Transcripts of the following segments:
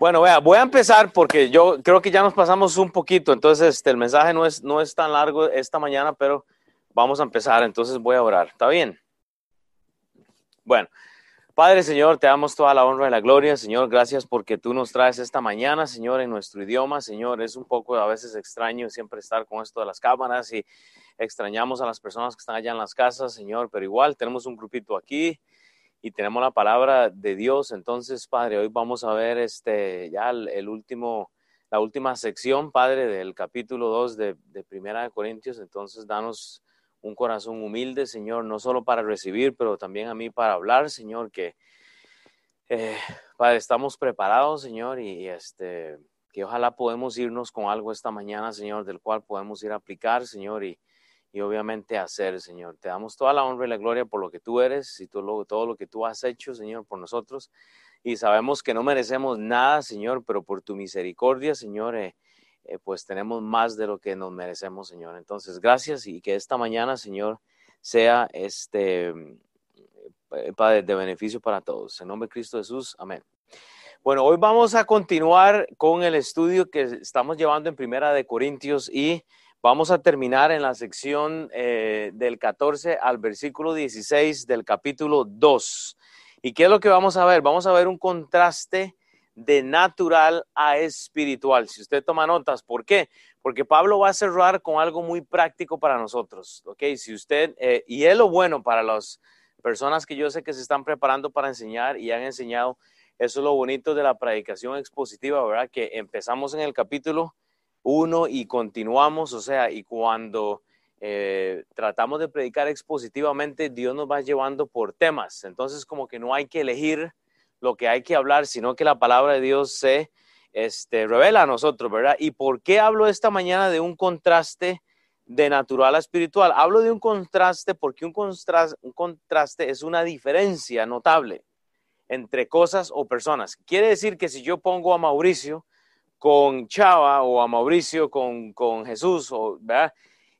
Bueno, vea, voy a empezar porque yo creo que ya nos pasamos un poquito, entonces este, el mensaje no es, no es tan largo esta mañana, pero vamos a empezar, entonces voy a orar. ¿Está bien? Bueno, Padre Señor, te damos toda la honra y la gloria, Señor, gracias porque tú nos traes esta mañana, Señor, en nuestro idioma, Señor, es un poco a veces extraño siempre estar con esto de las cámaras y extrañamos a las personas que están allá en las casas, Señor, pero igual tenemos un grupito aquí y tenemos la palabra de Dios. Entonces, Padre, hoy vamos a ver este ya el, último, la última sección, Padre, del capítulo 2 de, de Primera de Corintios. Entonces, danos un corazón humilde, Señor, no solo para recibir, pero también a mí para hablar, Señor, que eh, Padre, estamos preparados, Señor, y, este que ojalá podemos irnos con algo esta mañana, Señor, del cual podemos ir a aplicar, Señor, y, y obviamente hacer, Señor. Te damos toda la honra y la gloria por lo que tú eres y todo lo, que tú has hecho, Señor, por nosotros. Y sabemos que no merecemos nada, Señor, pero por tu misericordia, Señor, eh, eh, pues tenemos más de lo que nos merecemos, Señor. Entonces, gracias y que esta mañana, Señor, sea este eh, Padre de beneficio para todos. En nombre de Cristo Jesús, amén. Bueno, hoy vamos a continuar con el estudio que estamos llevando en Primera de Corintios y Vamos a terminar en la sección eh, del 14 al versículo 16 del capítulo 2. ¿Y qué es lo que vamos a ver? Vamos a ver un contraste de natural a espiritual. Si usted toma notas, ¿por qué? Porque Pablo va a cerrar con algo muy práctico para nosotros, ¿ok? Si usted, eh, y es lo bueno para las personas que yo sé que se están preparando para enseñar y han enseñado, eso es lo bonito de la predicación expositiva, ¿verdad? Que empezamos en el capítulo uno y continuamos, o sea, y cuando eh, tratamos de predicar expositivamente, Dios nos va llevando por temas. Entonces, como que no hay que elegir lo que hay que hablar, sino que la palabra de Dios se este, revela a nosotros, ¿verdad? ¿Y por qué hablo esta mañana de un contraste de natural a espiritual? Hablo de un contraste porque un contraste, un contraste es una diferencia notable entre cosas o personas. Quiere decir que si yo pongo a Mauricio con Chava o a Mauricio con, Jesús, o, ¿verdad?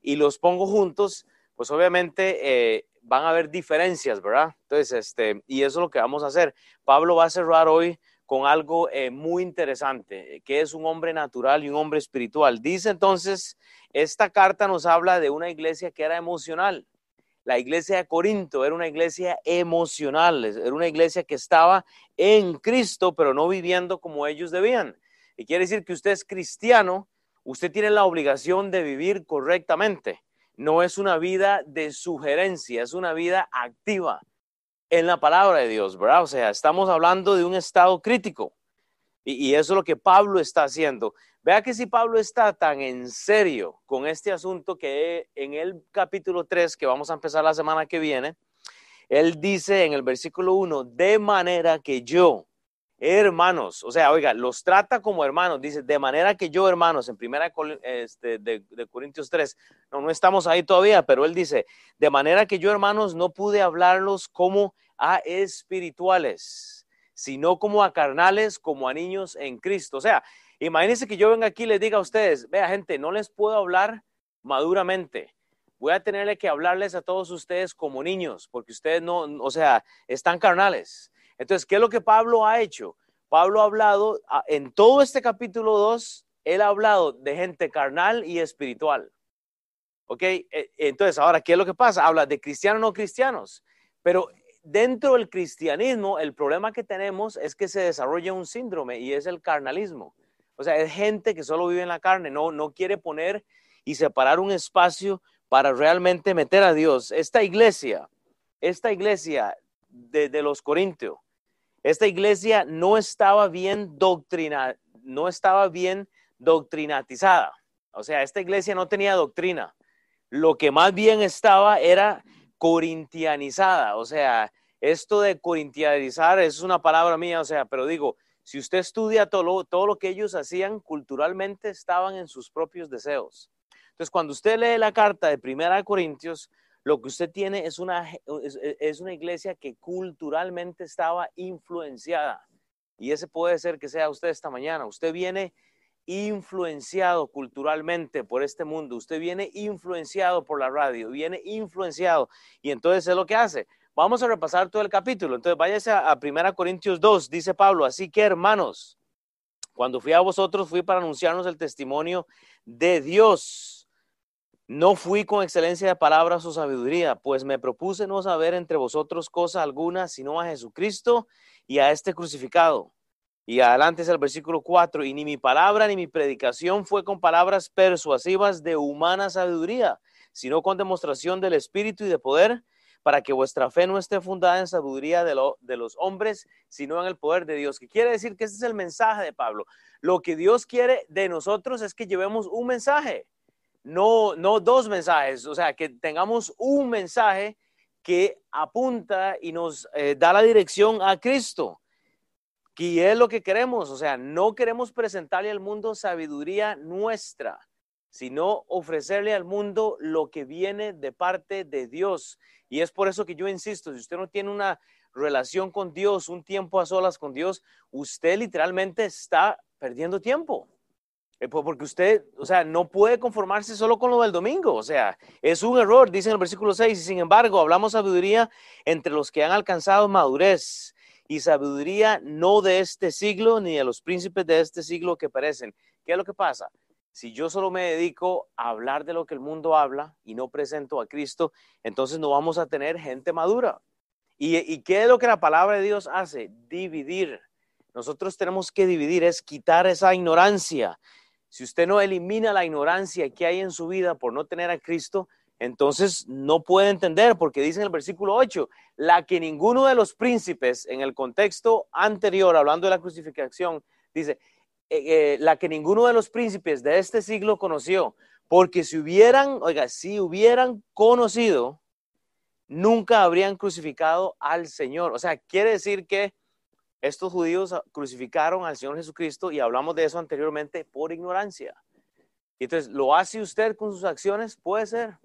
Y los pongo juntos, pues obviamente eh, van a haber diferencias, ¿verdad? Entonces, este, y eso es lo que vamos a hacer. Pablo va a cerrar hoy con algo eh, muy interesante, que es un hombre natural y un hombre espiritual. Dice entonces, esta carta nos habla de una iglesia que era emocional. La iglesia de Corinto era una iglesia emocional, era una iglesia que estaba en Cristo, pero no viviendo como ellos debían. Y quiere decir que usted es cristiano, usted tiene la obligación de vivir correctamente. No es una vida de sugerencia, es una vida activa en la palabra de Dios, ¿verdad? O sea, estamos hablando de un estado crítico. Y, eso es lo que Pablo está haciendo. Vea que si Pablo está tan en serio con este asunto que en el capítulo 3, que vamos a empezar la semana que viene, él dice en el versículo 1, de manera que yo, hermanos, o sea, oiga, los trata como hermanos, dice, de manera que yo, hermanos, en primera este, de, de, Corintios 3, no, no estamos ahí todavía, pero él dice, de manera que yo, hermanos, no pude hablarlos como a espirituales, sino como a carnales, como a niños en Cristo. O sea, imagínense que yo venga aquí y les diga a ustedes, vea gente, no les puedo hablar maduramente. Voy a tenerle que hablarles a todos ustedes como niños, porque ustedes no, o sea, están carnales. Entonces, ¿qué es lo que Pablo ha hecho? Pablo ha hablado, en todo este capítulo 2, él ha hablado de gente carnal y espiritual. ¿Ok? E, entonces, ahora, ¿qué es lo que pasa? Habla de cristianos no cristianos. Pero dentro del cristianismo, el problema que tenemos es que se desarrolla un síndrome y es el carnalismo. O sea, es gente que solo vive en la carne, no, no quiere poner y separar un espacio para realmente meter a Dios. Esta iglesia, esta iglesia de, de los Corintios, esta iglesia no estaba bien doctrina, no estaba bien doctrinatizada. O sea, esta iglesia no tenía doctrina. Lo que más bien estaba era corintianizada. O sea, esto de corintianizar es una palabra mía, o sea, pero digo, si usted estudia todo lo, todo lo que ellos hacían culturalmente, estaban en sus propios deseos. Entonces, cuando usted lee la carta de Primera de Corintios, lo que usted tiene es una, es, una iglesia que culturalmente estaba influenciada. Y ese puede ser que sea usted esta mañana. Usted viene influenciado culturalmente por este mundo. Usted viene influenciado por la radio, viene influenciado. Y entonces es lo que hace. Vamos a repasar todo el capítulo. Entonces váyase a, a 1 Corintios 2, dice Pablo. Así que hermanos, Cuando fui a vosotros, fui para anunciarnos el testimonio de Dios. No fui con excelencia de palabras o sabiduría, pues me propuse no saber entre vosotros cosa alguna, sino a Jesucristo y a este crucificado. Y adelante es el versículo 4, y ni mi palabra ni mi predicación fue con palabras persuasivas de humana sabiduría, sino con demostración del Espíritu y de poder, para que vuestra fe no esté fundada en sabiduría de, los hombres, sino en el poder de Dios. Que quiere decir que ese es el mensaje de Pablo. Lo que Dios quiere de nosotros es que llevemos un mensaje, no, no dos mensajes, o sea, que tengamos un mensaje que apunta y nos eh, da la dirección a Cristo. Y es lo que queremos, o sea, no queremos presentarle al mundo sabiduría nuestra, sino ofrecerle al mundo lo que viene de parte de Dios. Y es por eso que yo insisto, si usted no tiene una relación con Dios, un tiempo a solas con Dios, usted literalmente está perdiendo tiempo. Eh, porque usted, o sea, no puede conformarse solo con lo del domingo. O sea, es un error, dice en el versículo 6, y sin embargo hablamos sabiduría entre los que han alcanzado madurez y sabiduría no de este siglo ni de los príncipes de este siglo que perecen. ¿Qué es lo que pasa? Si yo solo me dedico a hablar de lo que el mundo habla y no presento a Cristo, entonces no vamos a tener gente madura. ¿Y, y qué es lo que la palabra de Dios hace? Dividir. Nosotros tenemos que dividir, es quitar esa ignorancia. Si usted no elimina la ignorancia que hay en su vida por no tener a Cristo, entonces no puede entender, porque dice en el versículo 8, la que ninguno de los príncipes, en el contexto anterior, hablando de la crucifixión, dice, eh, eh, la que ninguno de los príncipes de este siglo conoció, porque si hubieran, oiga, si hubieran conocido, nunca habrían crucificado al Señor. O sea, quiere decir que estos judíos crucificaron al Señor Jesucristo y hablamos de eso anteriormente por ignorancia. Entonces, ¿lo hace usted con sus acciones? Puede ser.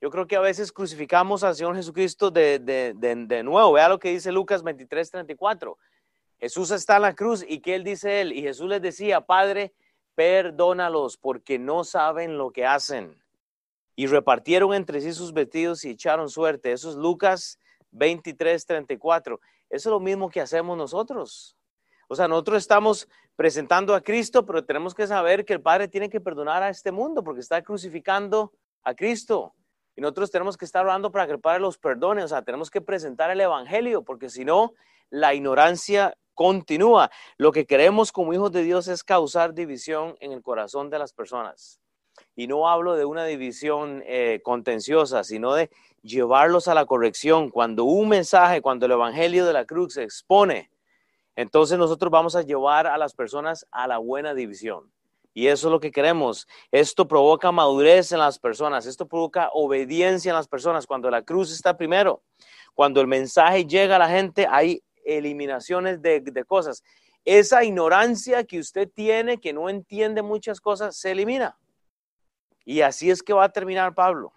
Yo creo que a veces crucificamos al Señor Jesucristo de, de, de, de nuevo. Vea lo que dice Lucas 23, 34. Jesús está en la cruz y ¿qué él dice él? Y Jesús les decía, Padre, perdónalos porque no saben lo que hacen. Y repartieron entre sí sus vestidos y echaron suerte. Eso es Lucas 23, 34. Eso es lo mismo que hacemos nosotros. O sea, nosotros estamos presentando a Cristo, pero tenemos que saber que el Padre tiene que perdonar a este mundo porque está crucificando a Cristo. Y nosotros tenemos que estar orando para que el Padre los perdone. O sea, tenemos que presentar el Evangelio porque si no, la ignorancia continúa. Lo que queremos como hijos de Dios es causar división en el corazón de las personas. Y no hablo de una división eh, contenciosa, sino de llevarlos a la corrección. Cuando un mensaje, cuando el Evangelio de la cruz se expone, entonces nosotros vamos a llevar a las personas a la buena división. Y eso es lo que queremos. Esto provoca madurez en las personas, esto provoca obediencia en las personas. Cuando la cruz está primero, cuando el mensaje llega a la gente, hay eliminaciones de, cosas. Esa ignorancia que usted tiene, que no entiende muchas cosas, se elimina. Y así es que va a terminar Pablo.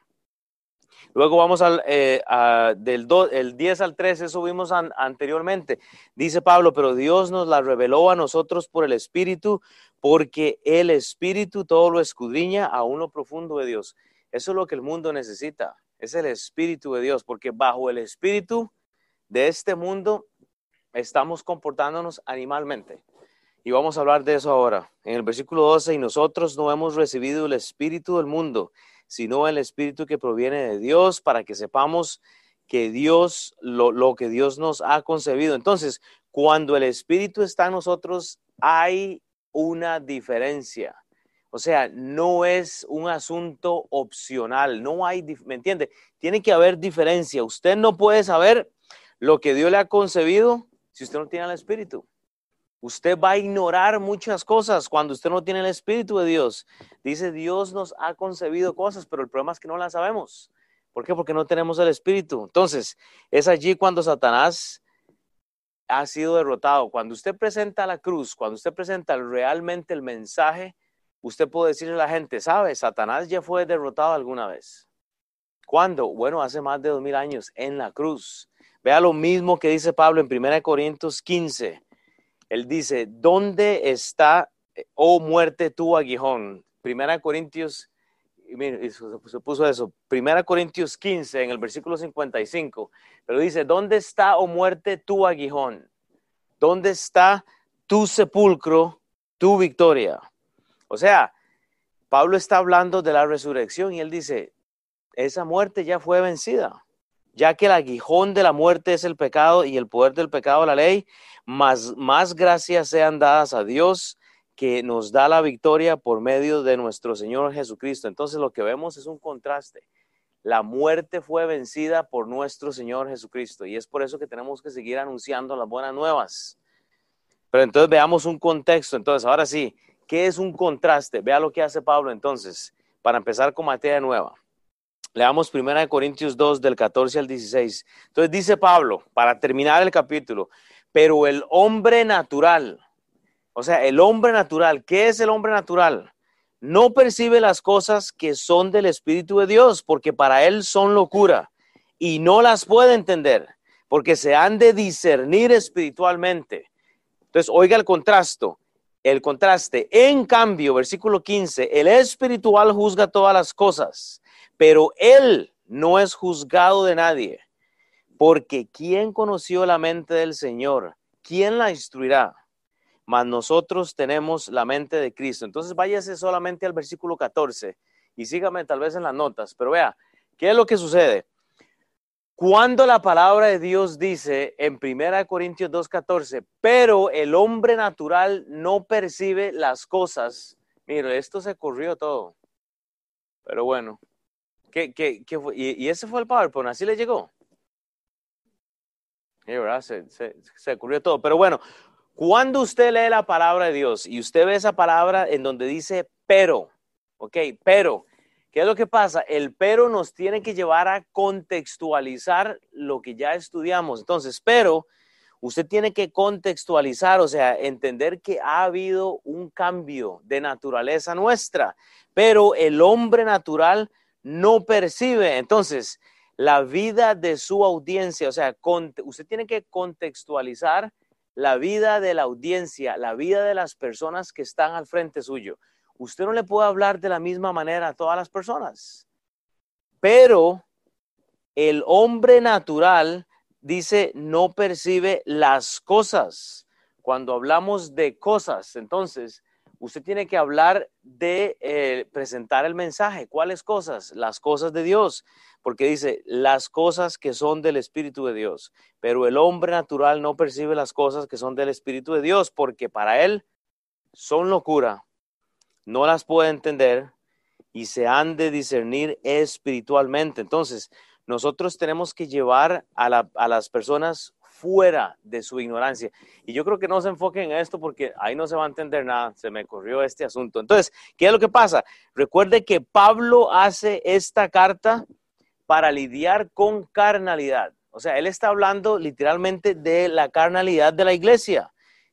Luego vamos al eh, del el 10 al 13, eso vimos anteriormente. Dice Pablo, pero Dios nos la reveló a nosotros por el Espíritu, porque el Espíritu todo lo escudriña a uno profundo de Dios. Eso es lo que el mundo necesita, es el Espíritu de Dios, porque bajo el Espíritu de este mundo estamos comportándonos animalmente. Y vamos a hablar de eso ahora. En el versículo 12, y nosotros no hemos recibido el espíritu del mundo, sino el espíritu que proviene de Dios para que sepamos que Dios, lo, lo que Dios nos ha concebido. Entonces, cuando el espíritu está en nosotros, hay una diferencia. O sea, no es un asunto opcional, no hay, ¿me entiende? Tiene que haber diferencia. Usted no puede saber lo que Dios le ha concebido si usted no tiene el Espíritu. Usted va a ignorar muchas cosas cuando usted no tiene el Espíritu de Dios. Dice, Dios nos ha concebido cosas, pero el problema es que no las sabemos. ¿Por qué? Porque no tenemos el Espíritu. Entonces, es allí cuando Satanás ha sido derrotado. Cuando usted presenta la cruz, cuando usted presenta realmente el mensaje, usted puede decirle a la gente, ¿sabe? Satanás ya fue derrotado alguna vez. ¿Cuándo? Bueno, hace más de dos mil años en la cruz. Vea lo mismo que dice Pablo en 1 Corintios 15. Él dice, ¿dónde está, oh muerte, tu aguijón? 1 Corintios, se puso eso, 1 Corintios 15 en el versículo 55, pero dice, ¿dónde está, oh muerte, tu aguijón? ¿Dónde está tu sepulcro, tu victoria. O sea, Pablo está hablando de la resurrección y él dice, esa muerte ya fue vencida, ya que el aguijón de la muerte es el pecado y el poder del pecado la ley, más, más gracias sean dadas a Dios que nos da la victoria por medio de nuestro Señor Jesucristo. Entonces lo que vemos es un contraste. La muerte fue vencida por nuestro Señor Jesucristo y es por eso que tenemos que seguir anunciando las buenas nuevas. Pero entonces veamos un contexto. Entonces, ahora sí, ¿qué es un contraste? Vea lo que hace Pablo entonces, para empezar con materia nueva. Leamos 1 Corintios 2 del 14 al 16. Entonces dice Pablo, para terminar el capítulo, pero el hombre natural, o sea, el hombre natural, ¿qué es el hombre natural? No percibe las cosas que son del Espíritu de Dios, porque para él son locura, y no las puede entender, porque se han de discernir espiritualmente. Entonces, oiga el contraste. El contraste. En cambio, versículo 15, el espiritual juzga todas las cosas, pero él no es juzgado de nadie. Porque ¿quién conoció la mente del Señor? ¿Quién la instruirá? mas nosotros tenemos la mente de Cristo. Entonces váyase solamente al versículo 14 y sígame tal vez en las notas, pero vea, ¿qué es lo que sucede? Cuando la palabra de Dios dice en 1 Corintios 2.14, pero el hombre natural no percibe las cosas, mire, esto se corrió todo. Pero bueno, ¿qué, qué, qué? ¿Y, ese fue el PowerPoint, así le llegó. Se, se, todo. Pero bueno, cuando usted lee la palabra de Dios y usted ve esa palabra en donde dice pero, ok, pero, ¿qué es lo que pasa? El pero nos tiene que llevar a contextualizar lo que ya estudiamos. Entonces, pero, usted tiene que contextualizar, o sea, entender que ha habido un cambio de naturaleza nuestra, pero el hombre natural no percibe. Entonces, la vida de su audiencia, o sea, usted tiene que contextualizar la vida de la audiencia, la vida de las personas que están al frente suyo. Usted no le puede hablar de la misma manera a todas las personas. Pero el hombre natural dice no percibe las cosas. Cuando hablamos de cosas, entonces usted tiene que hablar de eh, presentar el mensaje. ¿Cuáles cosas? Las cosas de Dios porque dice las cosas que son del Espíritu de Dios, pero el hombre natural no percibe las cosas que son del Espíritu de Dios, porque para él son locura, no las puede entender y se han de discernir espiritualmente. Entonces, nosotros tenemos que llevar a, a las personas fuera de su ignorancia. Y yo creo que no se enfoquen en esto porque ahí no se va a entender nada. Se me corrió este asunto. Entonces, ¿qué es lo que pasa? Recuerde que Pablo hace esta carta para lidiar con carnalidad. O sea, él está hablando literalmente de la carnalidad de la iglesia.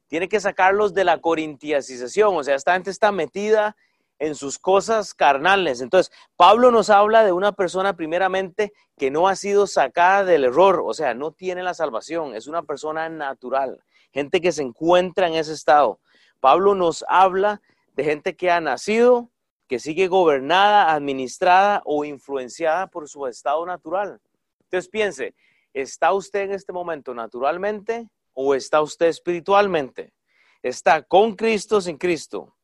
Tiene que sacarlos de la corintiacización. O sea, esta gente está metida en sus cosas carnales. Entonces, Pablo nos habla de una persona primeramente que no ha sido sacada del error, o sea, no tiene la salvación, es una persona natural, gente que se encuentra en ese estado. Pablo nos habla de gente que ha nacido, que sigue gobernada, administrada o influenciada por su estado natural. Entonces piense, ¿está usted en este momento naturalmente o está usted espiritualmente? ¿Está con Cristo o sin Cristo?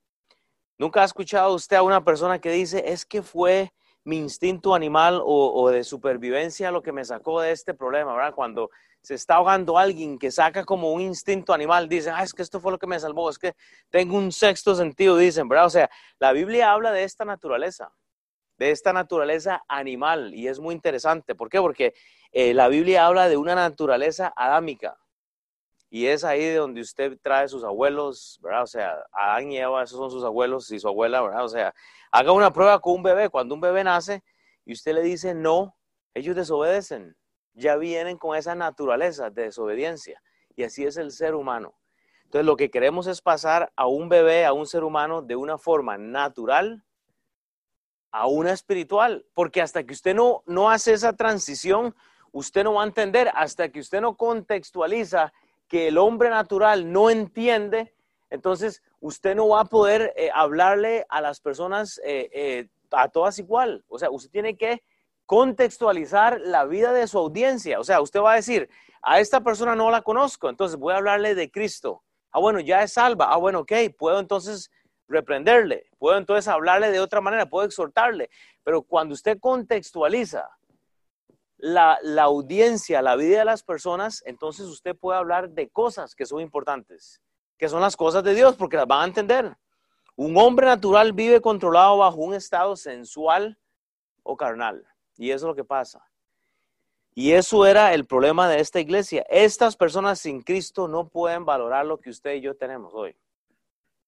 ¿Nunca ha escuchado usted a una persona que dice, es que fue mi instinto animal o, de supervivencia lo que me sacó de este problema, ¿verdad? Cuando se está ahogando alguien que saca como un instinto animal, dicen, ah, es que esto fue lo que me salvó, es que tengo un sexto sentido, dicen, ¿verdad? O sea, la Biblia habla de esta naturaleza, de esta naturaleza animal, y es muy interesante. ¿Por qué? Porque eh, la Biblia habla de una naturaleza adámica, y es ahí de donde usted trae sus abuelos, ¿verdad? O sea, Adán y Eva, esos son sus abuelos y su abuela, ¿verdad? O sea, haga una prueba con un bebé, cuando un bebé nace y usted le dice no, ellos desobedecen ya vienen con esa naturaleza de desobediencia. Y así es el ser humano. Entonces lo que queremos es pasar a un bebé, a un ser humano, de una forma natural a una espiritual. Porque hasta que usted no, no hace esa transición, usted no va a entender, hasta que usted no contextualiza que el hombre natural no entiende, entonces usted no va a poder eh, hablarle a las personas eh, eh, a todas igual. O sea, usted tiene que contextualizar la vida de su audiencia. O sea, usted va a decir, a esta persona no la conozco, entonces voy a hablarle de Cristo. Ah, bueno, ya es salva. Ah, bueno, ok, puedo entonces reprenderle, puedo entonces hablarle de otra manera, puedo exhortarle. Pero cuando usted contextualiza la, audiencia, la vida de las personas, entonces usted puede hablar de cosas que son importantes, que son las cosas de Dios, porque las van a entender. Un hombre natural vive controlado bajo un estado sensual o carnal. Y eso es lo que pasa. Y eso era el problema de esta iglesia. Estas personas sin Cristo no pueden valorar lo que usted y yo tenemos hoy.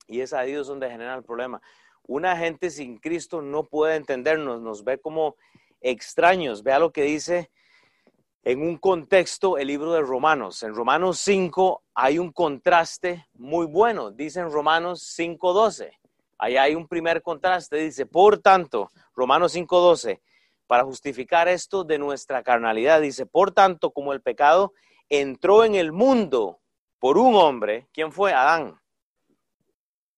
Y es ahí donde genera el problema. Una gente sin Cristo no puede entendernos, nos ve como extraños. Vea lo que dice en un contexto el libro de Romanos. En Romanos 5 hay un contraste muy bueno. Dice en Romanos 5.12. Ahí hay un primer contraste. Dice, por tanto, Romanos 5.12 para justificar esto de nuestra carnalidad. Dice, por tanto, como el pecado entró en el mundo por un hombre, ¿quién fue? Adán.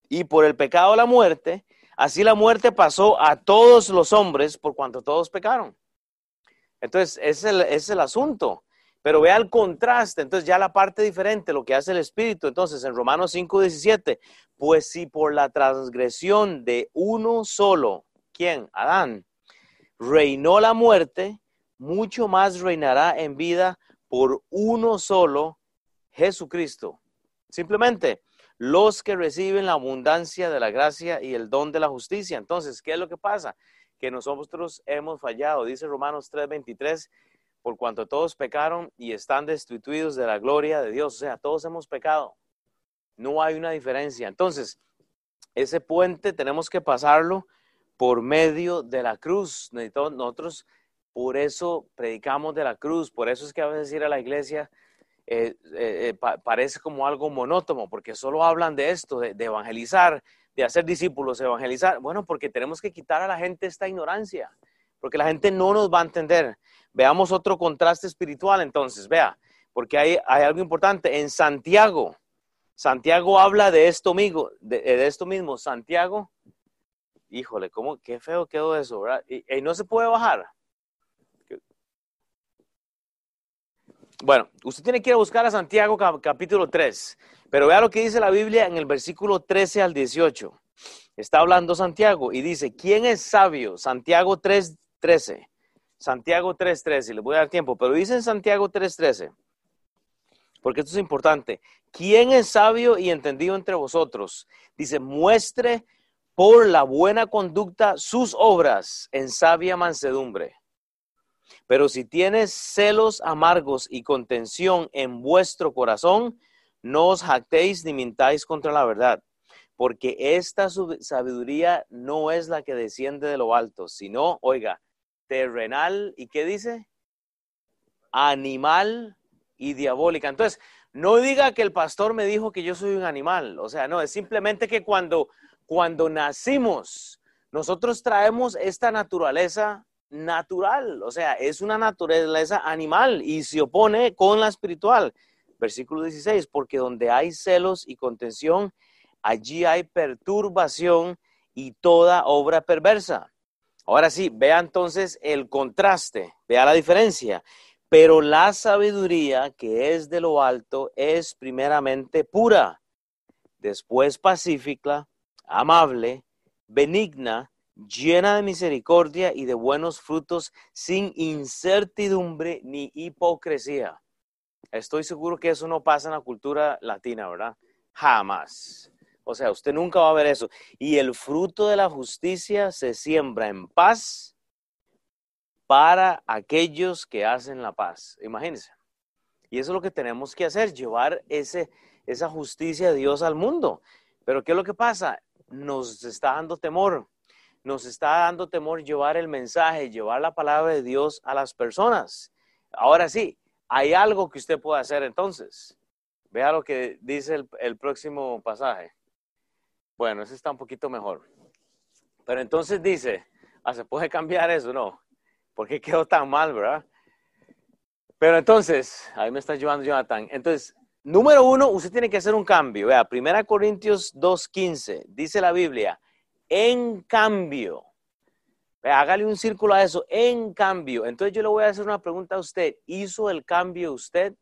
Y por el pecado la muerte, así la muerte pasó a todos los hombres por cuanto todos pecaron. Entonces, ese es el, es el asunto. Pero vea el contraste, entonces ya la parte diferente, lo que hace el Espíritu. Entonces, en Romanos 5:17, pues si por la transgresión de uno solo, ¿quién? Adán, reinó la muerte, mucho más reinará en vida por uno solo, Jesucristo. Simplemente los que reciben la abundancia de la gracia y el don de la justicia. Entonces, ¿qué es lo que pasa? Que nosotros hemos fallado. Dice Romanos 3:23, por cuanto todos pecaron y están destituidos de la gloria de Dios. O sea, todos hemos pecado. No hay una diferencia. Entonces, ese puente tenemos que pasarlo por medio de la cruz. Nosotros por eso predicamos de la cruz, por eso es que a veces ir a la iglesia eh, eh, eh, parece como algo monótono, porque solo hablan de esto, de, evangelizar, de hacer discípulos, evangelizar. Bueno, porque tenemos que quitar a la gente esta ignorancia, porque la gente no nos va a entender. Veamos otro contraste espiritual entonces, vea, porque hay, hay algo importante. En Santiago, Santiago habla de esto mismo, de esto mismo. Santiago híjole, ¿cómo, qué feo quedó eso, ¿verdad? Y, no se puede bajar. Bueno, usted tiene que ir a buscar a Santiago capítulo 3, pero vea lo que dice la Biblia en el versículo 13 al 18. Está hablando Santiago y dice, ¿quién es sabio? Santiago 3, 13. Santiago 3, 13, le voy a dar tiempo, pero dice en Santiago 3, 13, porque esto es importante. ¿Quién es sabio y entendido entre vosotros? Dice, muestre por la buena conducta sus obras en sabia mansedumbre. Pero si tienes celos amargos y contención en vuestro corazón, no os jactéis ni mintáis contra la verdad, porque esta sabiduría no es la que desciende de lo alto, sino, oiga, terrenal y qué dice? Animal y diabólica. Entonces, no diga que el pastor me dijo que yo soy un animal, o sea, no, es simplemente que cuando cuando nacimos, nosotros traemos esta naturaleza natural, o sea, es una naturaleza animal y se opone con la espiritual. Versículo 16, porque donde hay celos y contención, allí hay perturbación y toda obra perversa. Ahora sí, vea entonces el contraste, vea la diferencia. Pero la sabiduría que es de lo alto es primeramente pura, después pacífica, amable, benigna, llena de misericordia y de buenos frutos, sin incertidumbre ni hipocresía. Estoy seguro que eso no pasa en la cultura latina, ¿verdad? Jamás. O sea, usted nunca va a ver eso. Y el fruto de la justicia se siembra en paz para aquellos que hacen la paz. Imagínense. Y eso es lo que tenemos que hacer, llevar ese, esa justicia de Dios al mundo. Pero ¿qué es lo que pasa? nos está dando temor. Nos está dando temor llevar el mensaje, llevar la palabra de Dios a las personas. Ahora sí, hay algo que usted puede hacer entonces. Vea lo que dice el, próximo pasaje. Bueno, ese está un poquito mejor. Pero entonces dice, ah, ¿se puede cambiar eso? No. ¿Por qué quedó tan mal, verdad? Pero entonces, ahí me está llevando Jonathan. Entonces, Número uno, usted tiene que hacer un cambio. Vea, 1 Corintios 2.15, dice la Biblia, en cambio. Hágale un círculo a eso, en cambio. Entonces yo le voy a hacer una pregunta a usted. ¿Hizo el cambio usted?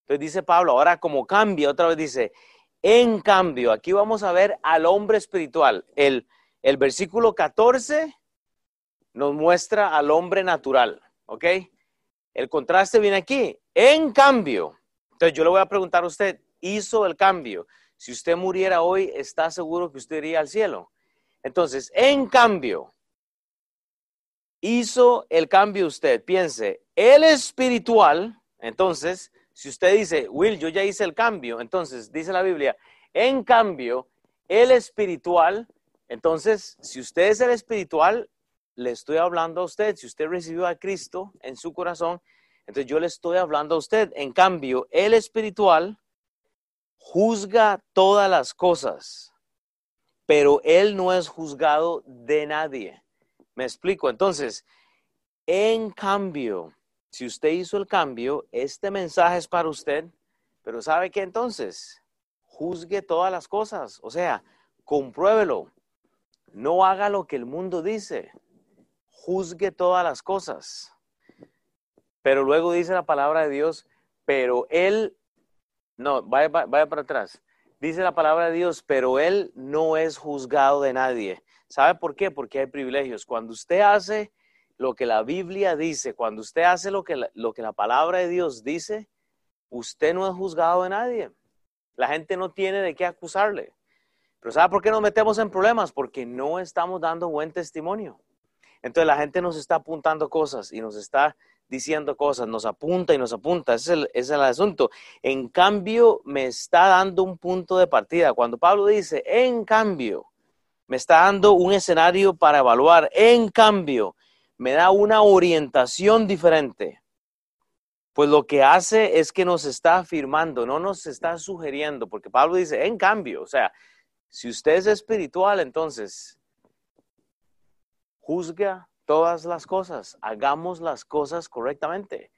Entonces dice Pablo, ahora como cambia, otra vez dice, En cambio, aquí vamos a ver al hombre espiritual. El, el versículo 14 nos muestra al hombre natural, ¿ok? El contraste viene aquí. En cambio, entonces yo le voy a preguntar a usted, ¿hizo el cambio? Si usted muriera hoy, ¿está seguro que usted iría al cielo? Entonces, en cambio, hizo el cambio usted. Piense, el espiritual, entonces, si usted dice, Will, yo ya hice el cambio, entonces dice la Biblia, en cambio, el espiritual, entonces, si usted es el espiritual, le estoy hablando a usted, si usted recibió a Cristo en su corazón, entonces yo le estoy hablando a usted. En cambio, el espiritual juzga todas las cosas, pero él no es juzgado de nadie. Me explico. Entonces, en cambio, si usted hizo el cambio, este mensaje es para usted, pero ¿sabe qué entonces? Juzgue todas las cosas, o sea, compruébelo. No haga lo que el mundo dice. Juzgue todas las cosas. Pero luego dice la palabra de Dios, pero Él, no, vaya, vaya para atrás. Dice la palabra de Dios, pero Él no es juzgado de nadie. ¿Sabe por qué? Porque hay privilegios. Cuando usted hace lo que la Biblia dice, cuando usted hace lo que la, lo que la palabra de Dios dice, usted no es juzgado de nadie. La gente no tiene de qué acusarle. Pero ¿sabe por qué nos metemos en problemas? Porque no estamos dando buen testimonio. Entonces la gente nos está apuntando cosas y nos está diciendo cosas, nos apunta y nos apunta, ese es, el, asunto. En cambio, me está dando un punto de partida. Cuando Pablo dice, en cambio, me está dando un escenario para evaluar, en cambio, me da una orientación diferente. Pues lo que hace es que nos está afirmando, no nos está sugiriendo, porque Pablo dice, en cambio, o sea, si usted es espiritual, entonces juzga todas las cosas, hagamos las cosas correctamente.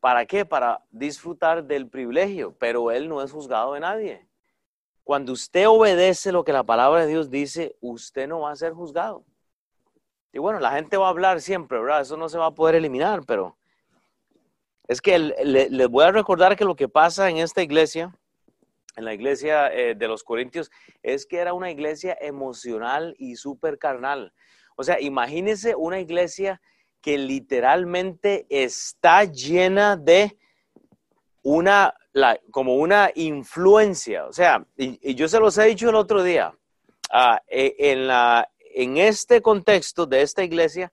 ¿Para qué? Para disfrutar del privilegio, pero Él no es juzgado de nadie. Cuando usted obedece lo que la palabra de Dios dice, usted no va a ser juzgado. Y bueno, la gente va a hablar siempre, ¿verdad? Eso no se va a poder eliminar, pero es que les voy a recordar que lo que pasa en esta iglesia, en la iglesia eh, de los Corintios, es que era una iglesia emocional y súper carnal. O sea, imagínense una iglesia que literalmente está llena de una, como una influencia. O sea, y, yo se los he dicho el otro día, e, en, la, en este contexto de esta iglesia,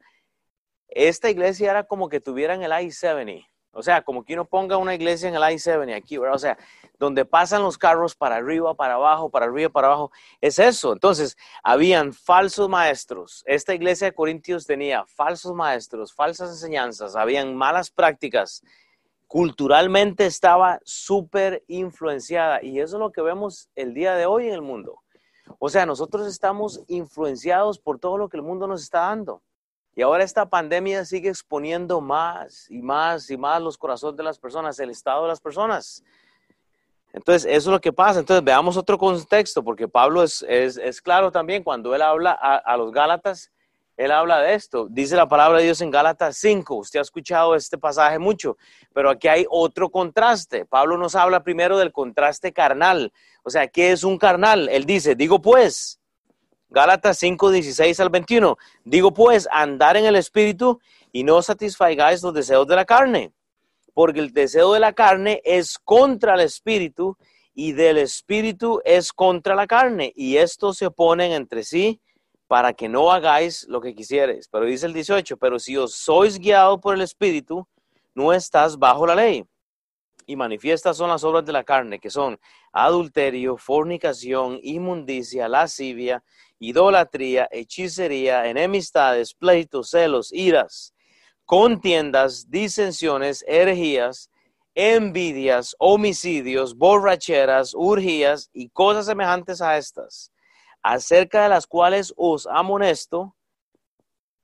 esta iglesia era como que tuvieran el I-70. O sea, como que uno ponga una iglesia en el I-70 aquí, ¿verdad? O sea, donde pasan los carros para arriba, para abajo, para arriba, para abajo. Es eso. Entonces, habían falsos maestros. Esta iglesia de Corintios tenía falsos maestros, falsas enseñanzas, habían malas prácticas. Culturalmente estaba súper influenciada y eso es lo que vemos el día de hoy en el mundo. O sea, nosotros estamos influenciados por todo lo que el mundo nos está dando. Y ahora esta pandemia sigue exponiendo más y más y más los corazones de las personas, el estado de las personas. Entonces, eso es lo que pasa. Entonces, veamos otro contexto, porque Pablo es, es, claro también cuando él habla a, a, los Gálatas, él habla de esto. Dice la palabra de Dios en Gálatas 5. Usted ha escuchado este pasaje mucho, pero aquí hay otro contraste. Pablo nos habla primero del contraste carnal. O sea, ¿qué es un carnal? Él dice, digo pues, Gálatas 5, 16 al 21, digo pues, andar en el espíritu y no satisfagáis los deseos de la carne porque el deseo de la carne es contra el espíritu y del espíritu es contra la carne, y estos se oponen entre sí para que no hagáis lo que quisieres. Pero dice el 18, pero si os sois guiados por el espíritu, no estás bajo la ley. Y manifiestas son las obras de la carne, que son adulterio, fornicación, inmundicia, lascivia, idolatría, hechicería, enemistades, pleitos, celos, iras contiendas, disensiones, herejías, envidias, homicidios, borracheras, urgías y cosas semejantes a estas, acerca de las cuales os amonesto,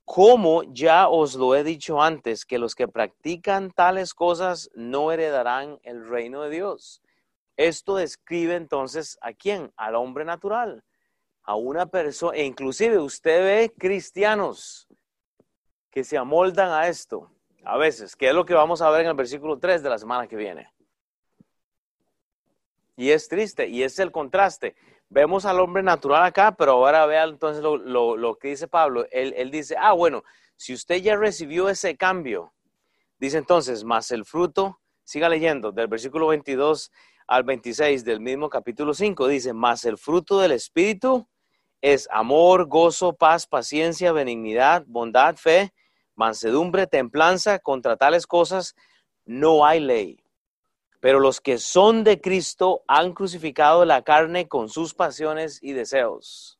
como ya os lo he dicho antes, que los que practican tales cosas no heredarán el reino de Dios. Esto describe entonces a quién? Al hombre natural, a una persona, e inclusive usted ve cristianos que se amoldan a esto, a veces, que es lo que vamos a ver en el versículo 3 de la semana que viene. Y es triste, y es el contraste. Vemos al hombre natural acá, pero ahora vea entonces lo, que dice Pablo. Él, él dice, ah, bueno, si usted ya recibió ese cambio, dice entonces, más el fruto, siga leyendo, del versículo 22 al 26 del mismo capítulo 5, dice, más el fruto del Espíritu es amor, gozo, paz, paciencia, benignidad, bondad, fe, mansedumbre, templanza, contra tales cosas no hay ley. Pero los que son de Cristo han crucificado la carne con sus pasiones y deseos.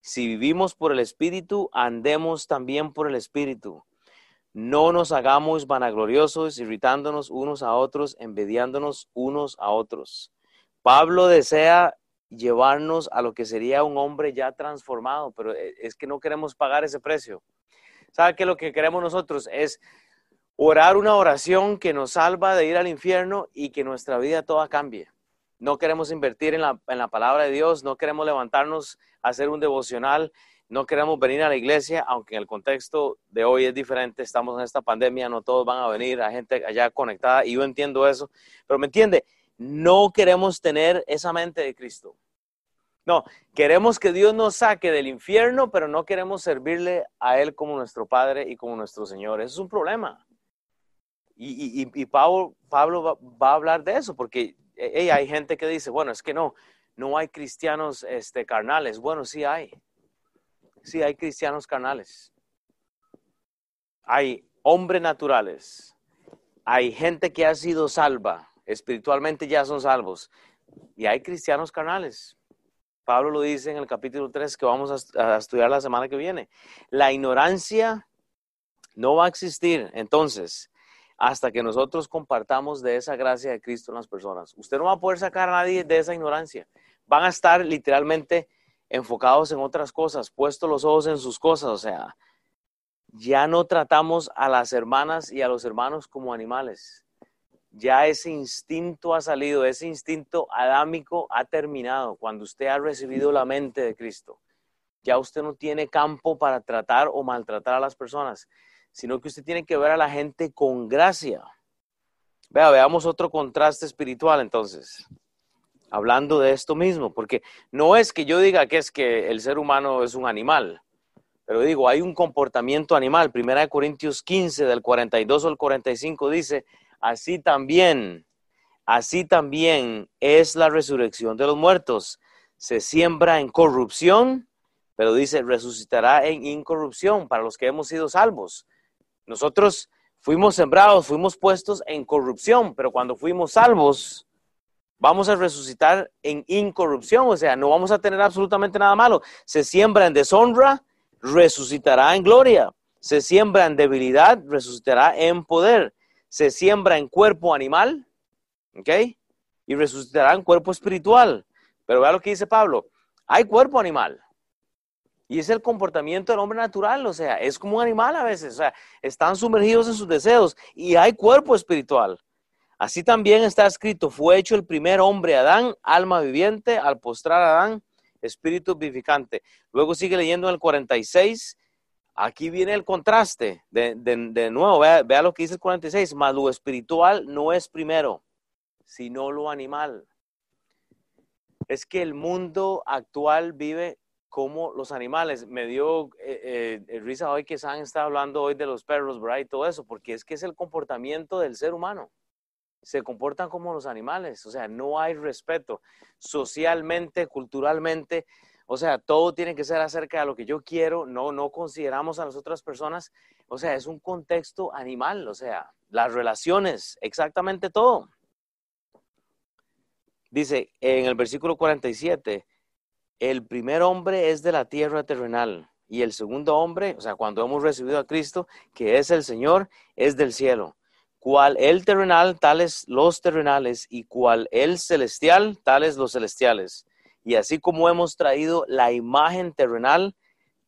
Si vivimos por el Espíritu, andemos también por el Espíritu. No nos hagamos vanagloriosos, irritándonos unos a otros, envidiándonos unos a otros. Pablo desea llevarnos a lo que sería un hombre ya transformado, pero es que no queremos pagar ese precio. ¿Sabe qué lo que queremos nosotros es orar una oración que nos salva de ir al infierno y que nuestra vida toda cambie. No queremos invertir en la, palabra de Dios, no queremos levantarnos a hacer un devocional, no queremos venir a la iglesia, aunque en el contexto de hoy es diferente, estamos en esta pandemia, no todos van a venir, hay gente allá conectada y yo entiendo eso, pero me entiende, no queremos tener esa mente de Cristo. No, queremos que Dios nos saque del infierno, pero no queremos servirle a Él como nuestro Padre y como nuestro Señor. Es un problema. Y, Pablo, Pablo va, a hablar de eso, porque hay gente que dice, bueno, es que no, no hay cristianos este, carnales. Bueno, sí hay. Sí hay cristianos carnales. Hay hombres naturales. Hay gente que ha sido salva. Espiritualmente ya son salvos. Y hay cristianos carnales. Pablo lo dice en el capítulo 3 que vamos a estudiar la semana que viene. La ignorancia no va a existir. Entonces, hasta que nosotros compartamos de esa gracia de Cristo en las personas. Usted no va a poder sacar a nadie de esa ignorancia. Van a estar literalmente enfocados en otras cosas, puestos los ojos en sus cosas. O sea, ya no tratamos a las hermanas y a los hermanos como animales. Ya ese instinto ha salido, ese instinto adámico ha terminado cuando usted ha recibido la mente de Cristo. Ya usted no tiene campo para tratar o maltratar a las personas sino que usted tiene que ver a la gente con gracia. Vea, veamos otro contraste espiritual entonces, hablando de esto mismo, porque no es que yo diga que es que el ser humano es un animal, pero digo, hay un comportamiento animal. Primera de Corintios 15, del 42 al 45 dice, así también, así también es la resurrección de los muertos. Se siembra en corrupción, pero dice, resucitará en incorrupción para los que hemos sido salvos. Nosotros fuimos sembrados, fuimos puestos en corrupción, pero cuando fuimos salvos, vamos a resucitar en incorrupción, o sea, no vamos a tener absolutamente nada malo. Se siembra en deshonra, resucitará en gloria. Se siembra en debilidad, resucitará en poder. Se siembra en cuerpo animal, ¿ok? Y resucitará en cuerpo espiritual. Pero vea lo que dice Pablo. Hay cuerpo animal, y es el comportamiento del hombre natural, o sea, es como un animal a veces, o sea, están sumergidos en sus deseos y hay cuerpo espiritual. Así también está escrito, fue hecho el primer hombre Adán, alma viviente, al postrar Adán, espíritu vivificante. Luego sigue leyendo en el 46, aquí viene el contraste, de, nuevo, vea, lo que dice el 46, mas lo espiritual no es primero, sino lo animal. Es que el mundo actual vive como los animales. Me dio eh, eh, risa hoy que San está hablando hoy de los perros, ¿verdad? Y todo eso, porque es que es el comportamiento del ser humano. Se comportan como los animales, o sea, no hay respeto socialmente, culturalmente. O sea, todo tiene que ser acerca de lo que yo quiero, no, no consideramos a las otras personas. O sea, es un contexto animal, o sea, las relaciones, exactamente todo. Dice en el versículo 47, el primer hombre es de la tierra terrenal y el segundo hombre, o sea, cuando hemos recibido a Cristo, que es el Señor, es del cielo. Cual el terrenal, tales los terrenales, y cual el celestial, tales los celestiales. Y así como hemos traído la imagen terrenal,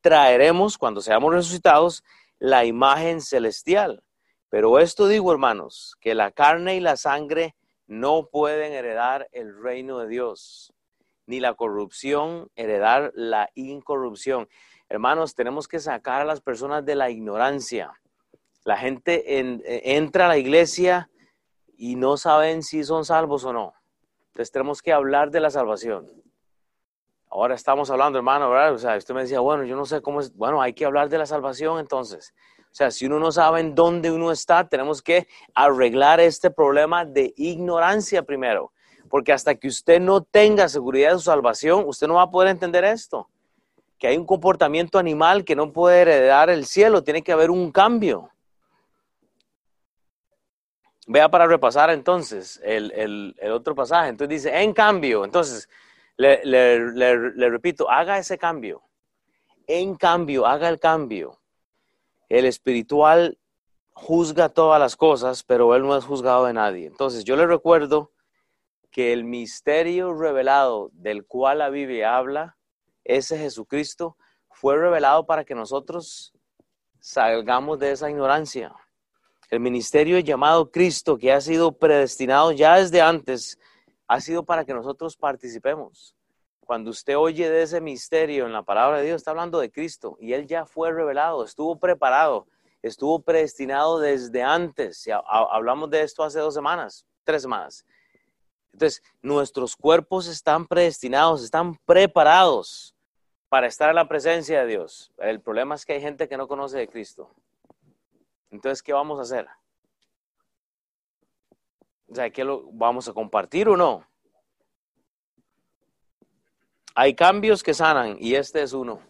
traeremos, cuando seamos resucitados, la imagen celestial. Pero esto digo, hermanos, que la carne y la sangre no pueden heredar el reino de Dios ni la corrupción heredar la incorrupción. Hermanos, tenemos que sacar a las personas de la ignorancia. La gente entra a la iglesia y no saben si son salvos o no. Entonces tenemos que hablar de la salvación. Ahora estamos hablando, hermano, ¿verdad? O sea, usted me decía, bueno, yo no sé cómo es. Bueno, hay que hablar de la salvación entonces. O sea, si uno no sabe en dónde uno está, tenemos que arreglar este problema de ignorancia primero. Porque hasta que usted no tenga seguridad de su salvación, usted no va a poder entender esto. Que hay un comportamiento animal que no puede heredar el cielo, tiene que haber un cambio. Vea para repasar entonces el, otro pasaje. Entonces dice, en cambio, entonces le, repito, haga ese cambio. En cambio, haga el cambio. El espiritual juzga todas las cosas, pero él no es juzgado de nadie. Entonces yo le recuerdo que el misterio revelado del cual la Biblia habla, ese Jesucristo, fue revelado para que nosotros salgamos de esa ignorancia. El ministerio llamado Cristo, que ha sido predestinado ya desde antes, ha sido para que nosotros participemos. Cuando usted oye de ese misterio en la palabra de Dios, está hablando de Cristo y Él ya fue revelado, estuvo preparado, estuvo predestinado desde antes. Hablamos de esto hace dos semanas, tres semanas. Entonces, nuestros cuerpos están predestinados, están preparados para estar en la presencia de Dios. El problema es que hay gente que no conoce de Cristo. Entonces, ¿qué vamos a hacer? O sea, ¿qué lo vamos a compartir o no? Hay cambios que sanan y este es uno.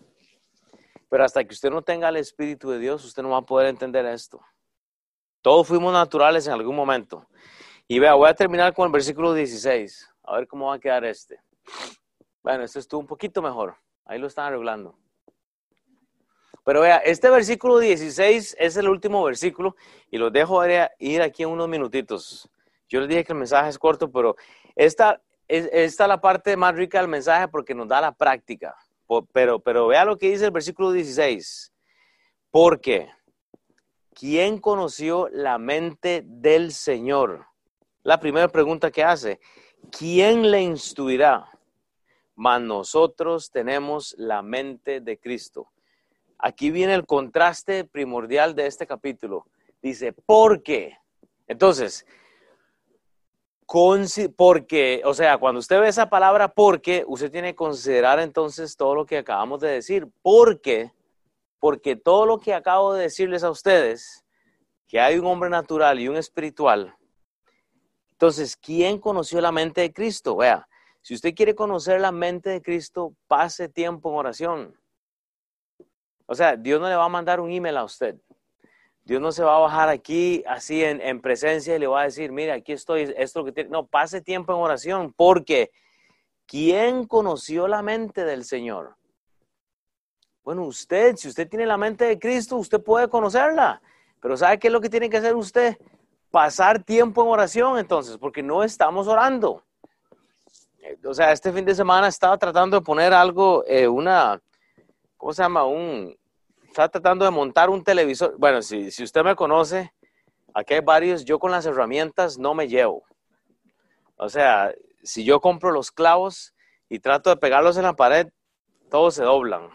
Pero hasta que usted no tenga el Espíritu de Dios, usted no va a poder entender esto. Todos fuimos naturales en algún momento. Y vea, voy a terminar con el versículo 16. A ver cómo va a quedar este. Bueno, este estuvo un poquito mejor. Ahí lo están arreglando. Pero vea, este versículo 16 es el último versículo y lo dejo ir aquí en unos minutitos. Yo les dije que el mensaje es corto, pero esta, esta es la parte más rica del mensaje porque nos da la práctica. Pero, pero vea lo que dice el versículo 16. Porque, ¿quién conoció la mente del Señor? La primera pregunta que hace, ¿quién le instruirá? Mas nosotros tenemos la mente de Cristo. Aquí viene el contraste primordial de este capítulo. Dice, ¿por qué? Entonces, porque, o sea, cuando usted ve esa palabra porque, usted tiene que considerar entonces todo lo que acabamos de decir. ¿Por qué? Porque todo lo que acabo de decirles a ustedes, que hay un hombre natural y un espiritual, entonces, ¿quién conoció la mente de Cristo? Vea, si usted quiere conocer la mente de Cristo, pase tiempo en oración. O sea, Dios no le va a mandar un email a usted. Dios no se va a bajar aquí así en, presencia y le va a decir, mira, aquí estoy, esto que tiene. No, pase tiempo en oración, porque ¿quién conoció la mente del Señor? Bueno, usted, si usted tiene la mente de Cristo, usted puede conocerla. Pero ¿sabe qué es lo que tiene que hacer usted? Pasar tiempo en oración entonces, porque no estamos orando. O sea, este fin de semana estaba tratando de poner algo, eh, una, ¿cómo se llama? Un, está tratando de montar un televisor. Bueno, si, si usted me conoce, aquí hay varios, yo con las herramientas no me llevo. O sea, si yo compro los clavos y trato de pegarlos en la pared, todos se doblan.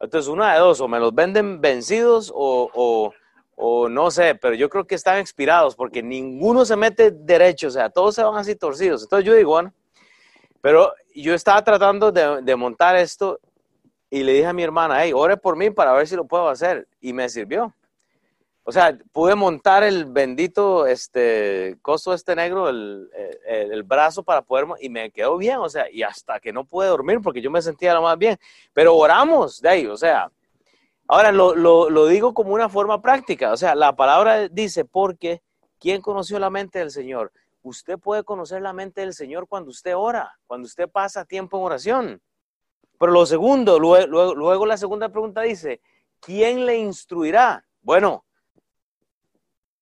Entonces, una de dos, o me los venden vencidos o, o, o, no sé, pero yo creo que están expirados porque ninguno se mete derecho, o sea, todos se van así torcidos. Entonces yo digo, bueno, pero yo estaba tratando de, de montar esto y le dije a mi hermana, hey, ore por mí para ver si lo puedo hacer. Y me sirvió. O sea, pude montar el bendito este, coso este negro, el, el, brazo para poder, y me quedó bien, o sea, y hasta que no pude dormir porque yo me sentía lo más bien. Pero oramos de ahí, o sea. Ahora lo, lo, lo digo como una forma práctica, o sea, la palabra dice, porque, ¿quién conoció la mente del Señor? Usted puede conocer la mente del Señor cuando usted ora, cuando usted pasa tiempo en oración. Pero lo segundo, luego, la segunda pregunta dice, ¿quién le instruirá? Bueno,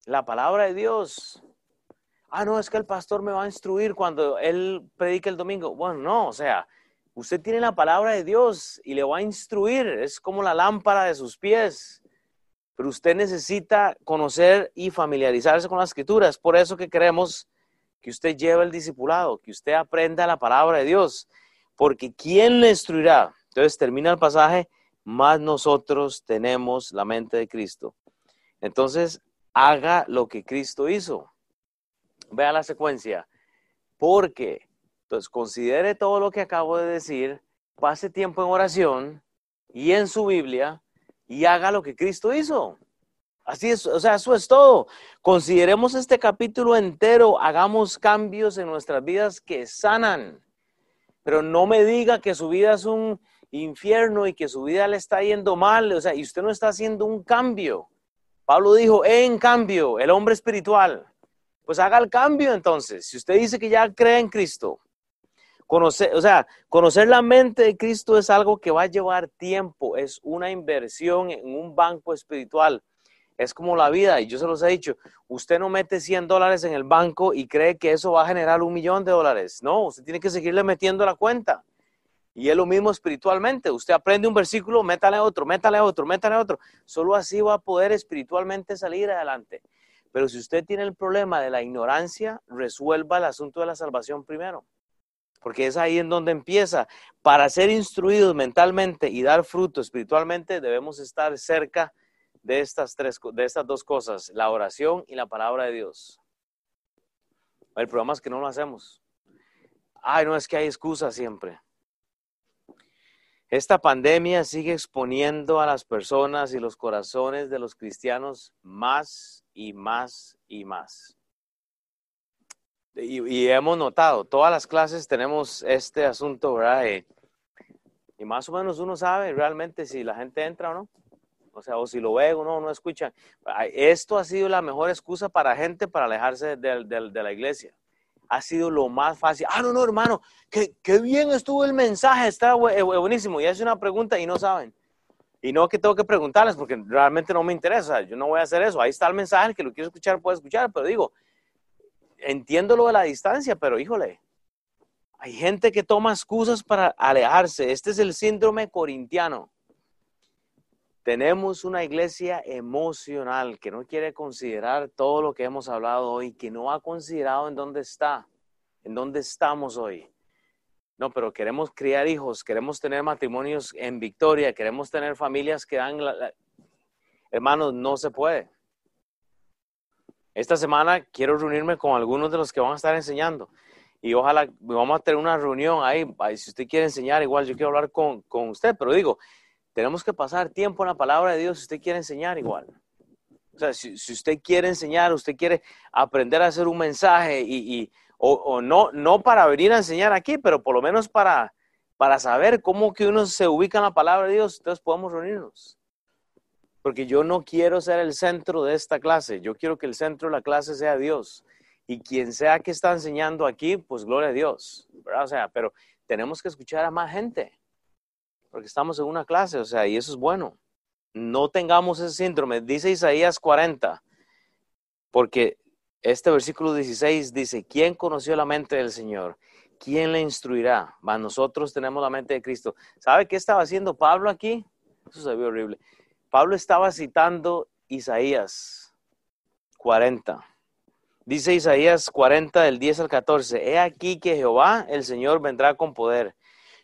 la palabra de Dios. Ah, no, es que el pastor me va a instruir cuando él predique el domingo. Bueno, no, o sea, usted tiene la palabra de Dios y le va a instruir. Es como la lámpara de sus pies. Pero usted necesita conocer y familiarizarse con las escrituras. Por eso que queremos que usted lleve el discipulado, que usted aprenda la palabra de Dios porque ¿quién le instruirá? Entonces termina el pasaje, más nosotros tenemos la mente de Cristo. Entonces, haga lo que Cristo hizo. Vea la secuencia. Porque, Entonces, considere todo lo que acabo de decir, pase tiempo en oración y en su Biblia y haga lo que Cristo hizo. Así es, o sea, eso es todo. Consideremos este capítulo entero, hagamos cambios en nuestras vidas que sanan. Pero no me diga que su vida es un infierno y que su vida le está yendo mal, o sea, y usted no está haciendo un cambio. Pablo dijo, en cambio, el hombre espiritual, pues haga el cambio entonces. Si usted dice que ya cree en Cristo, conocer, o sea, conocer la mente de Cristo es algo que va a llevar tiempo, es una inversión en un banco espiritual. Es como la vida, y yo se los he dicho, usted no mete 100 dólares en el banco y cree que eso va a generar un millón de dólares. No, usted tiene que seguirle metiendo la cuenta. Y es lo mismo espiritualmente. Usted aprende un versículo, métale otro, métale otro, métale otro. Solo así va a poder espiritualmente salir adelante. Pero si usted tiene el problema de la ignorancia, resuelva el asunto de la salvación primero. Porque es ahí en donde empieza. Para ser instruidos mentalmente y dar fruto espiritualmente, debemos estar cerca de estas, tres, de estas dos cosas, la oración y la palabra de Dios. El problema es que no lo hacemos. Ay, no es que hay excusa siempre. Esta pandemia sigue exponiendo a las personas y los corazones de los cristianos más y más y más. Y, hemos notado, todas las clases tenemos este asunto, ¿verdad? y más o menos uno sabe realmente si la gente entra o no. O sea, o si lo ve o no, escucha. Esto ha sido la mejor excusa para gente para alejarse de la iglesia ha sido lo más fácil. Ah, no, no, hermano, qué, qué bien estuvo el mensaje, está eh, buenísimo. Y hace una pregunta y no saben. Y no que tengo que preguntarles porque realmente no me interesa, yo no voy a hacer eso. Ahí está el mensaje, el que lo quiere escuchar puede escuchar, pero digo, entiendo lo de la distancia, pero híjole, hay gente que toma excusas para alejarse. Este es el síndrome corintiano. Tenemos una iglesia emocional que no quiere considerar todo lo que hemos hablado hoy, que no ha considerado en dónde está, en dónde estamos hoy. No, pero queremos criar hijos, queremos tener matrimonios en victoria, queremos tener familias que dan... Hermanos, no se puede. Esta semana quiero reunirme con algunos de los que van a estar enseñando y ojalá vamos a tener una reunión ahí. Si usted quiere enseñar, igual yo quiero hablar con, con usted, pero digo, tenemos que pasar tiempo en la palabra de Dios si usted quiere enseñar igual. O sea, si, usted quiere enseñar, usted quiere aprender a hacer un mensaje y, o, no, no para venir a enseñar aquí, pero por lo menos para, para saber cómo que uno se ubica en la palabra de Dios, entonces podemos reunirnos. Porque yo no quiero ser el centro de esta clase, yo quiero que el centro de la clase sea Dios. Y quien sea que está enseñando aquí, pues gloria a Dios. O sea, pero tenemos que escuchar a más gente porque estamos en una clase, o sea, y eso es bueno. No tengamos ese síndrome. Dice Isaías 40, porque este versículo 16 dice, ¿quién conoció la mente del Señor? ¿Quién le instruirá? Nosotros tenemos la mente de Cristo. ¿Sabe qué estaba haciendo Pablo aquí? Eso se ve horrible. Pablo estaba citando Isaías 40. Dice Isaías 40 del 10 al 14, he aquí que Jehová, el Señor, vendrá con poder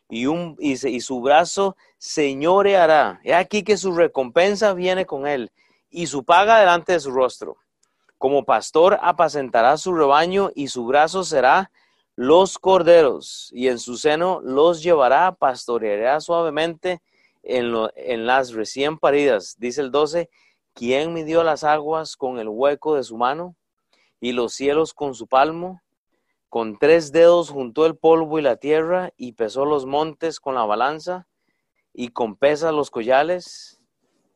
y, un, y, su brazo señoreará. He aquí que su recompensa viene con él y su paga delante de su rostro. Como pastor apacentará su rebaño y su brazo será los corderos y en su seno los llevará, pastoreará suavemente en, en las recién paridas. Dice el 12, ¿quién midió las aguas con el hueco de su mano y los cielos con su palmo? Con tres dedos juntó el polvo y la tierra y pesó los montes con la balanza y con pesas los collales.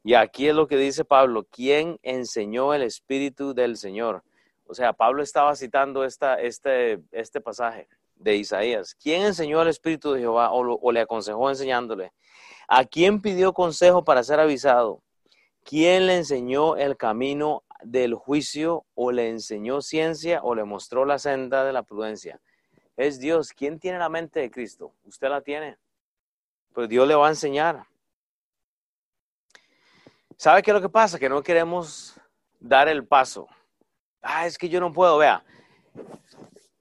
Y aquí es lo que dice Pablo, ¿quién enseñó el Espíritu del Señor? O sea, Pablo estaba citando esta, este, este pasaje de Isaías. ¿Quién enseñó el Espíritu de Jehová o, o le aconsejó enseñándole? ¿A quién pidió consejo para ser avisado? ¿Quién le enseñó el camino del juicio o le enseñó ciencia o le mostró la senda de la prudencia. Es Dios. ¿Quién tiene la mente de Cristo? Usted la tiene. Pero Dios le va a enseñar. ¿Sabe qué es lo que pasa? Que no queremos dar el paso. Ah, es que yo no puedo. Vea,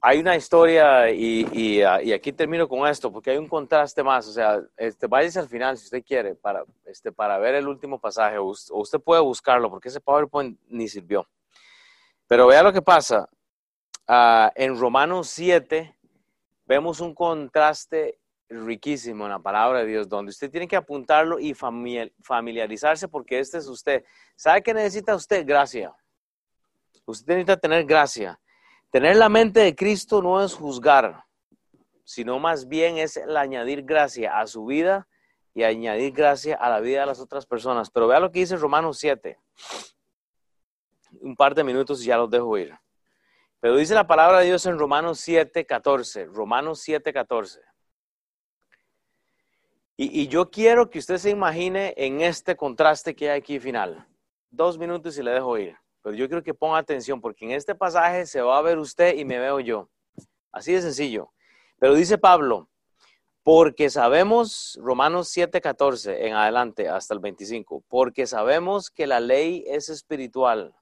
hay una historia y, ah, y, aquí termino con esto porque hay un contraste más. O sea, este, váyase al final si usted quiere para, este, para ver el último pasaje o usted, puede buscarlo porque ese PowerPoint ni sirvió. Pero vea lo que pasa. Ah, en Romanos 7 vemos un contraste riquísimo en la palabra de Dios, donde usted tiene que apuntarlo y familiarizarse porque este es usted. ¿Sabe qué necesita usted? Gracia. Usted necesita tener gracia. Tener la mente de Cristo no es juzgar, sino más bien es el añadir gracia a su vida y añadir gracia a la vida de las otras personas. Pero vea lo que dice Romanos 7. Un par de minutos y ya los dejo ir. Pero dice la palabra de Dios en Romanos 7, 14. Romanos 7, 14. Y, yo quiero que usted se imagine en este contraste que hay aquí final. Dos minutos y le dejo ir. Pero yo quiero que ponga atención porque en este pasaje se va a ver usted y me veo yo. Así de sencillo. Pero dice Pablo, porque sabemos, Romanos 7:14 en adelante hasta el 25, porque sabemos que la ley es espiritual.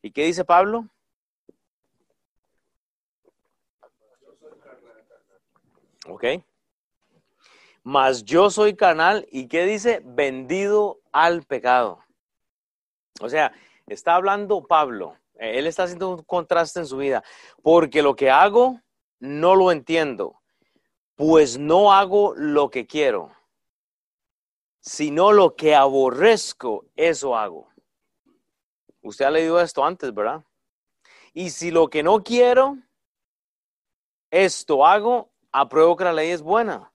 ¿Y qué dice Pablo? Ok mas yo soy carnal y ¿qué dice? Vendido al pecado. O sea, está hablando Pablo, eh, él está haciendo un contraste en su vida, porque lo que hago no lo entiendo, pues no hago lo que quiero, sino lo que aborrezco, eso hago. Usted ha leído esto antes, ¿verdad? Y si lo que no quiero, esto hago, apruebo que la ley es buena.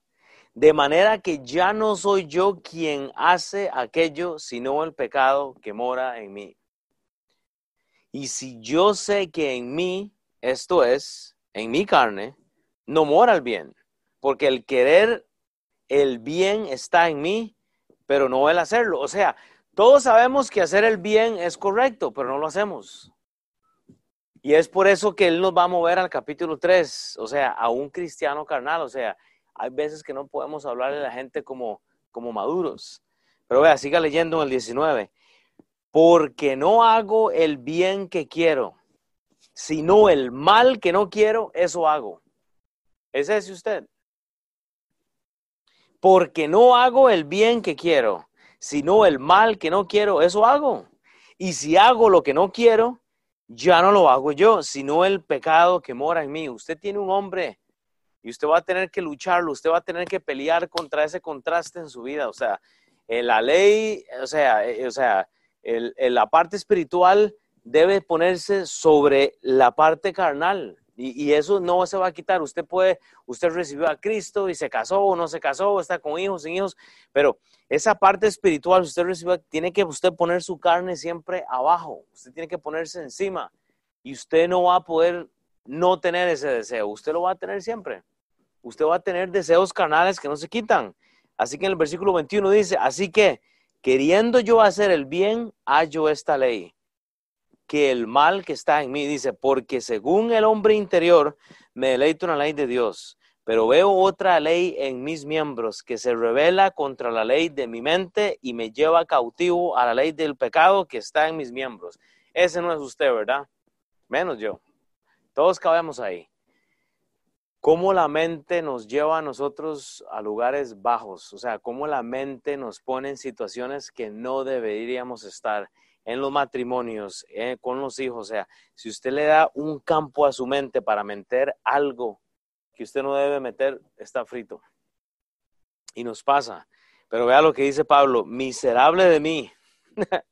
De manera que ya no soy yo quien hace aquello, sino el pecado que mora en mí. Y si yo sé que en mí, esto es, en mi carne, no mora el bien, porque el querer el bien está en mí, pero no el hacerlo. O sea, todos sabemos que hacer el bien es correcto, pero no lo hacemos. Y es por eso que Él nos va a mover al capítulo 3, o sea, a un cristiano carnal, o sea, hay veces que no podemos hablarle a la gente como, como maduros. Pero vea, siga leyendo en el 19. Porque no hago el bien que quiero, sino el mal que no quiero, eso hago. ¿Es ese usted? Porque no hago el bien que quiero, sino el mal que no quiero, eso hago. Y si hago lo que no quiero, ya no lo hago yo, sino el pecado que mora en mí. Usted tiene un hombre y usted va a tener que lucharlo, usted va a tener que pelear contra ese contraste en su vida. O sea, la ley, o sea, eh, o sea la parte espiritual debe ponerse sobre la parte carnal. Y, eso no se va a quitar. Usted puede, usted recibió a Cristo y se casó o no se casó, está con hijos, sin hijos, pero esa parte espiritual usted recibió, tiene que usted poner su carne siempre abajo. Usted tiene que ponerse encima y usted no va a poder no tener ese deseo. Usted lo va a tener siempre. Usted va a tener deseos carnales que no se quitan. Así que en el versículo 21 dice, así que queriendo yo hacer el bien, hallo esta ley, que el mal que está en mí, dice, porque según el hombre interior me deleito en la ley de Dios, pero veo otra ley en mis miembros que se revela contra la ley de mi mente y me lleva cautivo a la ley del pecado que está en mis miembros. Ese no es usted, ¿verdad? Menos yo. Todos cabemos ahí. Cómo la mente nos lleva a nosotros a lugares bajos, o sea, cómo la mente nos pone en situaciones que no deberíamos estar en los matrimonios, eh, con los hijos. O sea, si usted le da un campo a su mente para meter algo que usted no debe meter, está frito. Y nos pasa. Pero vea lo que dice Pablo, miserable de mí.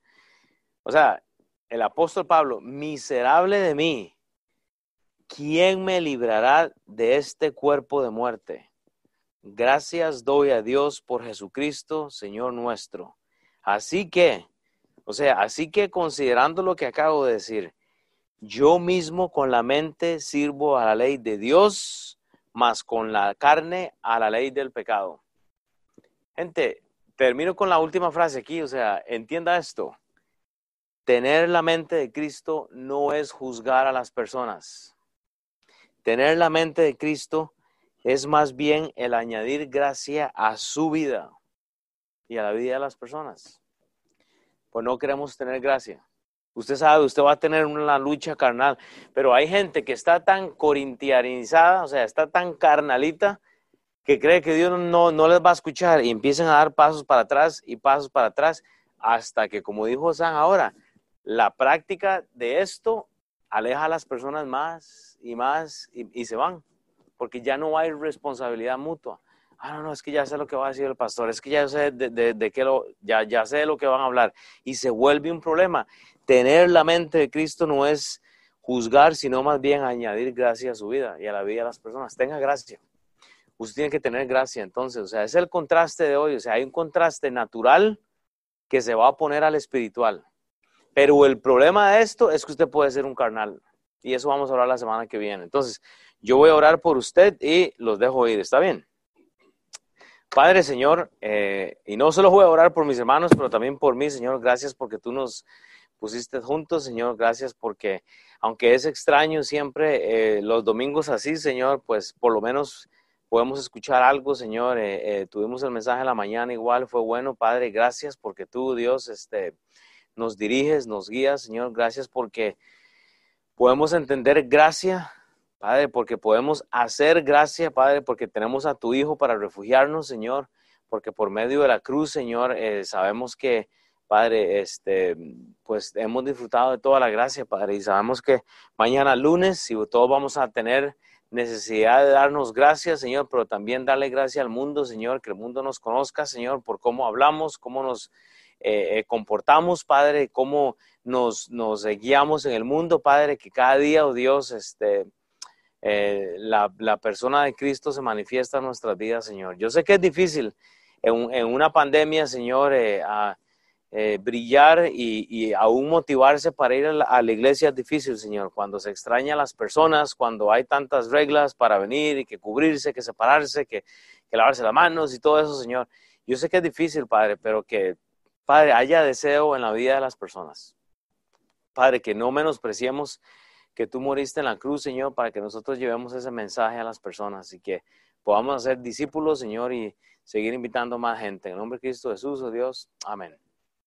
o sea, el apóstol Pablo, miserable de mí. ¿Quién me librará de este cuerpo de muerte? Gracias doy a Dios por Jesucristo, Señor nuestro. Así que, o sea, así que considerando lo que acabo de decir, yo mismo con la mente sirvo a la ley de Dios, más con la carne a la ley del pecado. Gente, termino con la última frase aquí, o sea, entienda esto. Tener la mente de Cristo no es juzgar a las personas. Tener la mente de Cristo es más bien el añadir gracia a su vida y a la vida de las personas. Pues no queremos tener gracia. Usted sabe, usted va a tener una lucha carnal, pero hay gente que está tan corintianizada, o sea, está tan carnalita, que cree que Dios no, no les va a escuchar y empiezan a dar pasos para atrás y pasos para atrás, hasta que, como dijo San ahora, la práctica de esto aleja a las personas más y más y, se van. porque ya no hay responsabilidad mutua. Ah, no, no, es que ya sé lo que va a decir el pastor, es que ya sé de, de, qué lo, ya, ya sé lo que van a hablar. Y se vuelve un problema. Tener la mente de Cristo no es juzgar, sino más bien añadir gracia a su vida y a la vida de las personas. Tenga gracia. Usted tiene que tener gracia entonces. O sea, es el contraste de hoy. O sea, hay un contraste natural que se va a poner al espiritual. Pero el problema de esto es que usted puede ser un carnal. Y eso vamos a hablar la semana que viene. Entonces, yo voy a orar por usted y los dejo ir. ¿Está bien? Padre, Señor, eh, y no solo voy a orar por mis hermanos, pero también por mí, Señor, gracias porque tú nos pusiste juntos, Señor, gracias porque aunque es extraño siempre eh, los domingos así, Señor, pues por lo menos podemos escuchar algo, Señor. Eh, tuvimos el mensaje en la mañana igual, fue bueno, Padre, gracias porque tú, Dios, este, nos diriges, nos guías, Señor, gracias porque podemos entender gracia Padre, porque podemos hacer gracia, Padre, porque tenemos a tu Hijo para refugiarnos, Señor, porque por medio de la cruz, Señor, eh, sabemos que, Padre, este, pues hemos disfrutado de toda la gracia, Padre, y sabemos que mañana lunes, si todos vamos a tener necesidad de darnos gracias, Señor, pero también darle gracia al mundo, Señor, que el mundo nos conozca, Señor, por cómo hablamos, cómo nos eh, eh, comportamos, Padre, cómo nos, guiamos en el mundo, Padre, que cada día, oh Dios, este, eh, la, persona de Cristo se manifiesta en nuestras vidas, Señor. Yo sé que es difícil en, una pandemia, Señor, brillar y, aún motivarse para ir a la, iglesia es difícil, Señor. Cuando se extraña a las personas, cuando hay tantas reglas para venir y que cubrirse, que separarse, que lavarse las manos y todo eso, Señor. Yo sé que es difícil, Padre, pero que, Padre, haya deseo en la vida de las personas. Padre, que no menospreciemos que tú moriste en la cruz, Señor, para que nosotros llevemos ese mensaje a las personas y que podamos ser discípulos, Señor, y seguir invitando más gente. En nombre de Cristo Jesús, oh Dios. Amén.